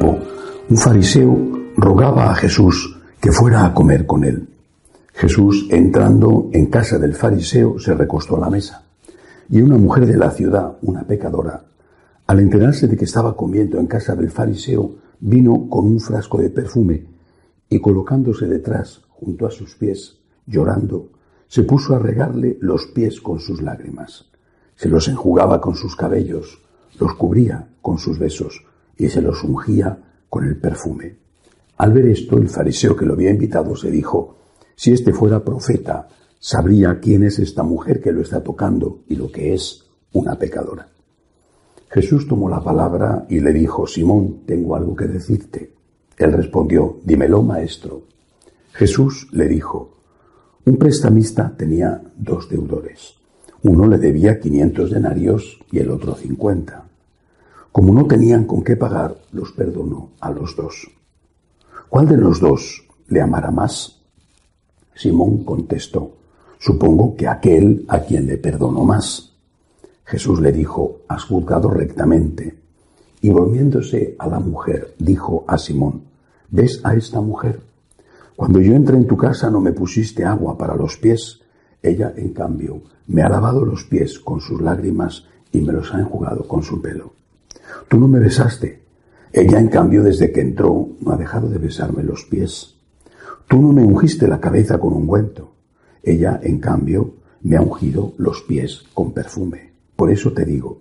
un fariseo rogaba a Jesús que fuera a comer con él. Jesús, entrando en casa del fariseo, se recostó a la mesa. Y una mujer de la ciudad, una pecadora, al enterarse de que estaba comiendo en casa del fariseo, vino con un frasco de perfume y colocándose detrás, junto a sus pies, llorando, se puso a regarle los pies con sus lágrimas. Se los enjugaba con sus cabellos, los cubría con sus besos y se los ungía con el perfume. Al ver esto, el fariseo que lo había invitado se dijo, si este fuera profeta, sabría quién es esta mujer que lo está tocando y lo que es una pecadora. Jesús tomó la palabra y le dijo, Simón, tengo algo que decirte. Él respondió, dímelo, maestro. Jesús le dijo, un prestamista tenía dos deudores. Uno le debía 500 denarios y el otro 50. Como no tenían con qué pagar, los perdonó a los dos. ¿Cuál de los dos le amará más? Simón contestó, supongo que aquel a quien le perdonó más. Jesús le dijo, has juzgado rectamente. Y volviéndose a la mujer, dijo a Simón, ¿ves a esta mujer? Cuando yo entré en tu casa no me pusiste agua para los pies. Ella, en cambio, me ha lavado los pies con sus lágrimas y me los ha enjugado con su pelo. Tú no me besaste. Ella, en cambio, desde que entró, no ha dejado de besarme los pies. Tú no me ungiste la cabeza con ungüento. Ella, en cambio, me ha ungido los pies con perfume. Por eso te digo,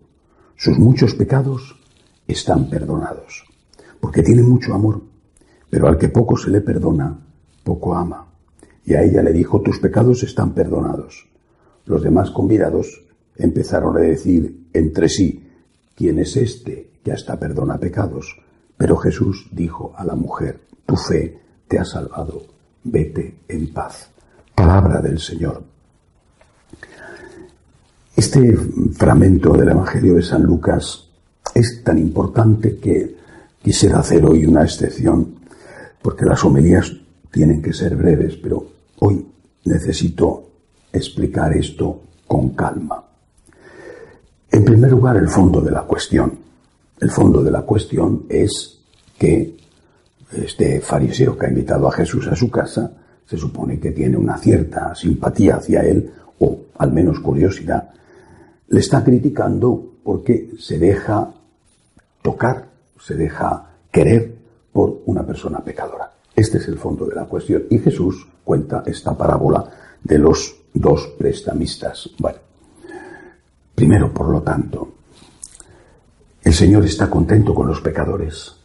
sus muchos pecados están perdonados, porque tiene mucho amor, pero al que poco se le perdona, poco ama. Y a ella le dijo, tus pecados están perdonados. Los demás convidados empezaron a decir entre sí, ¿quién es este que hasta perdona pecados? Pero Jesús dijo a la mujer, tu fe te ha salvado, vete en paz. Palabra del Señor. Este fragmento del Evangelio de San Lucas es tan importante que quisiera hacer hoy una excepción, porque las homilías tienen que ser breves, pero hoy necesito explicar esto con calma. En primer lugar, el fondo de la cuestión. El fondo de la cuestión es que este fariseo que ha invitado a Jesús a su casa se supone que tiene una cierta simpatía hacia él, o al menos curiosidad, le está criticando porque se deja tocar, se deja querer por una persona pecadora. Este es el fondo de la cuestión. Y Jesús cuenta esta parábola de los dos prestamistas. Primero, por lo tanto, el Señor está contento con los pecadores,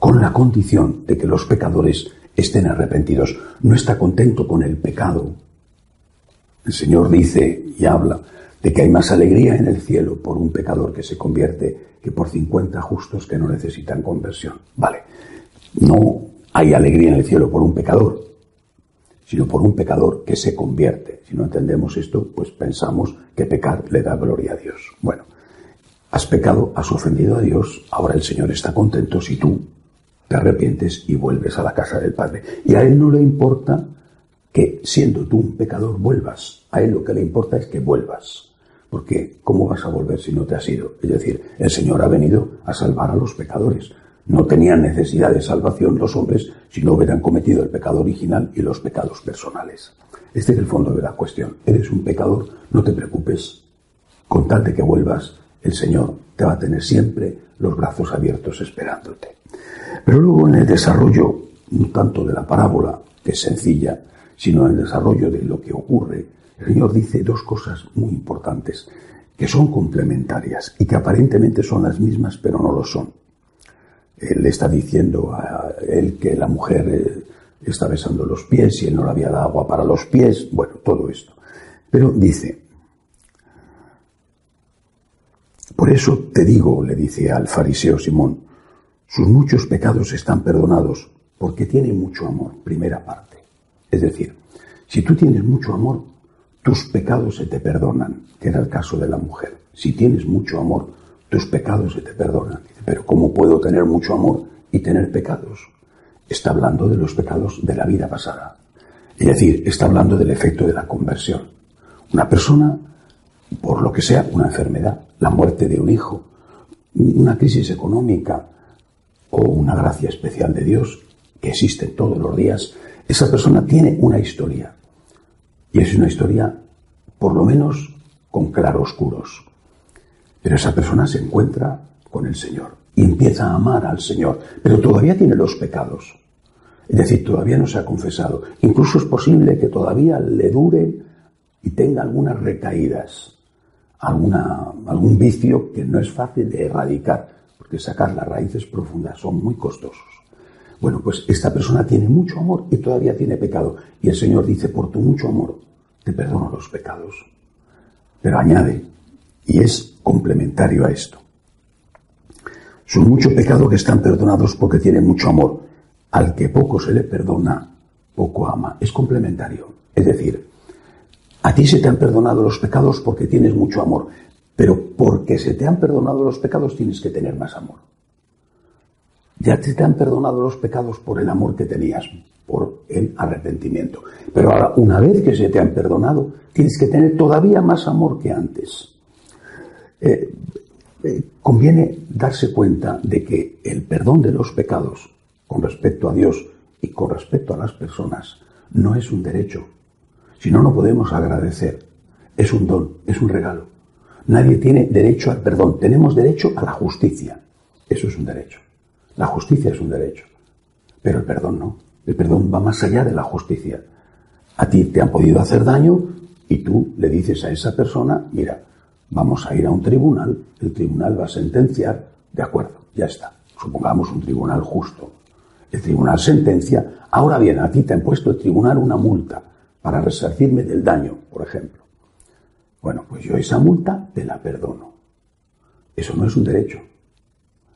con la condición de que los pecadores estén arrepentidos. No está contento con el pecado. El Señor dice y habla de que hay más alegría en el cielo por un pecador que se convierte que por 50 justos que no necesitan conversión. Vale, no hay alegría en el cielo por un pecador, sino por un pecador que se convierte. Si no entendemos esto, pues pensamos que pecar le da gloria a Dios. Bueno, has pecado, has ofendido a Dios, ahora el Señor está contento si tú te arrepientes y vuelves a la casa del Padre. Y a Él no le importa que siendo tú un pecador vuelvas. A Él lo que le importa es que vuelvas. Porque ¿cómo vas a volver si no te has ido? Es decir, el Señor ha venido a salvar a los pecadores. No tenían necesidad de salvación los hombres si no hubieran cometido el pecado original y los pecados personales. Este es el fondo de la cuestión. Eres un pecador, no te preocupes. Con tal de que vuelvas, el Señor te va a tener siempre los brazos abiertos esperándote. Pero luego en el desarrollo, no tanto de la parábola, que es sencilla, sino en el desarrollo de lo que ocurre el Señor dice dos cosas muy importantes que son complementarias y que aparentemente son las mismas, pero no lo son. Él le está diciendo a él que la mujer eh, está besando los pies y él no le había dado agua para los pies, bueno, todo esto. Pero dice, por eso te digo, le dice al fariseo Simón, sus muchos pecados están perdonados porque tiene mucho amor, primera parte. Es decir, si tú tienes mucho amor, tus pecados se te perdonan, que era el caso de la mujer. Si tienes mucho amor, tus pecados se te perdonan. Pero ¿cómo puedo tener mucho amor y tener pecados? Está hablando de los pecados de la vida pasada. Es decir, está hablando del efecto de la conversión. Una persona, por lo que sea, una enfermedad, la muerte de un hijo, una crisis económica, o una gracia especial de Dios que existe todos los días, esa persona tiene una historia. Y es una historia, por lo menos, con claroscuros. Pero esa persona se encuentra con el Señor y empieza a amar al Señor, pero todavía tiene los pecados. Es decir, todavía no se ha confesado. Incluso es posible que todavía le dure y tenga algunas recaídas, alguna, algún vicio que no es fácil de erradicar, porque sacar las raíces profundas son muy costosos. Bueno, pues esta persona tiene mucho amor y todavía tiene pecado. Y el Señor dice, por tu mucho amor, te perdono los pecados. Pero añade, y es complementario a esto, son mucho pecado que están perdonados porque tienen mucho amor. Al que poco se le perdona, poco ama. Es complementario. Es decir, a ti se te han perdonado los pecados porque tienes mucho amor, pero porque se te han perdonado los pecados tienes que tener más amor. Ya te, te han perdonado los pecados por el amor que tenías, por el arrepentimiento. Pero ahora, una vez que se te han perdonado, tienes que tener todavía más amor que antes. Eh, eh, conviene darse cuenta de que el perdón de los pecados con respecto a Dios y con respecto a las personas no es un derecho. Si no, no podemos agradecer. Es un don, es un regalo. Nadie tiene derecho al perdón. Tenemos derecho a la justicia. Eso es un derecho. La justicia es un derecho. Pero el perdón no. El perdón va más allá de la justicia. A ti te han podido hacer daño y tú le dices a esa persona, mira, vamos a ir a un tribunal, el tribunal va a sentenciar, de acuerdo, ya está. Supongamos un tribunal justo. El tribunal sentencia, ahora bien, a ti te han puesto el tribunal una multa para resarcirme del daño, por ejemplo. Bueno, pues yo esa multa te la perdono. Eso no es un derecho.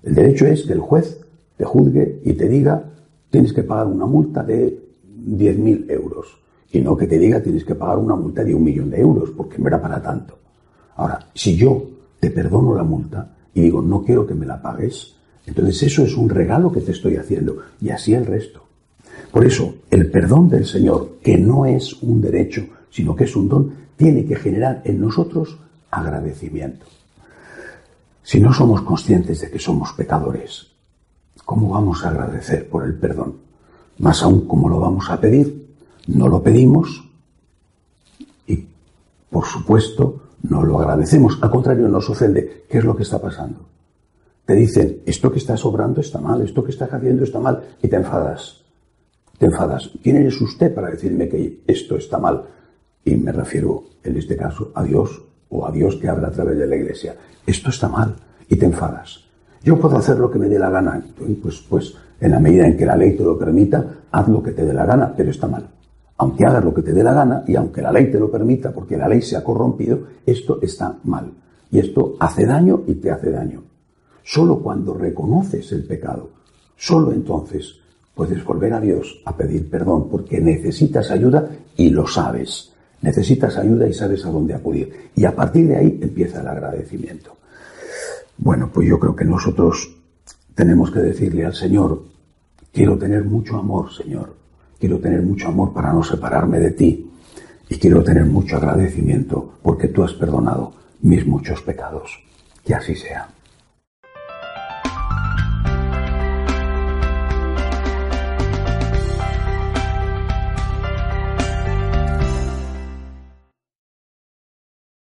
El derecho es que el juez te juzgue y te diga tienes que pagar una multa de 10.000 euros y no que te diga tienes que pagar una multa de un millón de euros porque no era para tanto. Ahora, si yo te perdono la multa y digo no quiero que me la pagues, entonces eso es un regalo que te estoy haciendo y así el resto. Por eso, el perdón del Señor, que no es un derecho, sino que es un don, tiene que generar en nosotros agradecimiento. Si no somos conscientes de que somos pecadores, ¿cómo vamos a agradecer por el perdón? Más aún, ¿cómo lo vamos a pedir? No lo pedimos y, por supuesto, no lo agradecemos. Al contrario, nos ofende. ¿Qué es lo que está pasando? Te dicen, esto que está sobrando está mal, esto que estás haciendo está mal, y te enfadas te enfadas. ¿Quién eres usted para decirme que esto está mal? Y me refiero, en este caso, a Dios o a Dios que habla a través de la iglesia. Esto está mal y te enfadas. Yo puedo hacer lo que me dé la gana. Pues, pues, en la medida en que la ley te lo permita, haz lo que te dé la gana, pero está mal. Aunque hagas lo que te dé la gana y aunque la ley te lo permita, porque la ley se ha corrompido, esto está mal. Y esto hace daño y te hace daño. Solo cuando reconoces el pecado, solo entonces puedes volver a Dios a pedir perdón porque necesitas ayuda y lo sabes. Necesitas ayuda y sabes a dónde acudir. Y a partir de ahí empieza el agradecimiento. Bueno, pues yo creo que nosotros tenemos que decirle al Señor, quiero tener mucho amor, Señor. Quiero tener mucho amor para no separarme de ti. Y quiero tener mucho agradecimiento porque tú has perdonado mis muchos pecados. Que así sea.